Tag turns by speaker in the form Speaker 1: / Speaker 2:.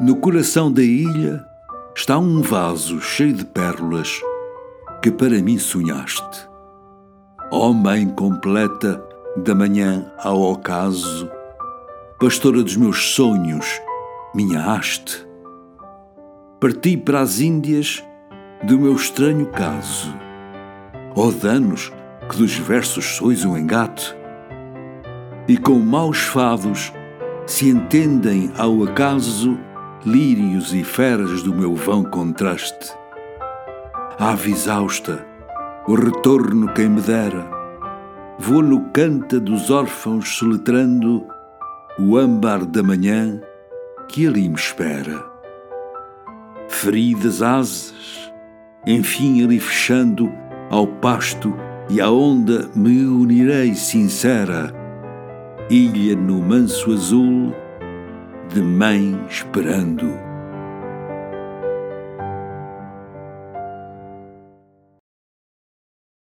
Speaker 1: No coração da ilha está um vaso cheio de pérolas que para mim sonhaste. Ó oh, Mãe completa da manhã ao ocaso, pastora dos meus sonhos, minha haste. Parti para as Índias do meu estranho caso. Ó oh, danos que dos versos sois um engate, e com maus fados se entendem ao acaso lírios e feras do meu vão contraste. Ave exausta, o retorno quem me dera, vou no canta dos órfãos soletrando o âmbar da manhã que ali me espera. Feridas asas, enfim ali fechando ao pasto e à onda me unirei sincera, ilha no manso azul de mãe esperando.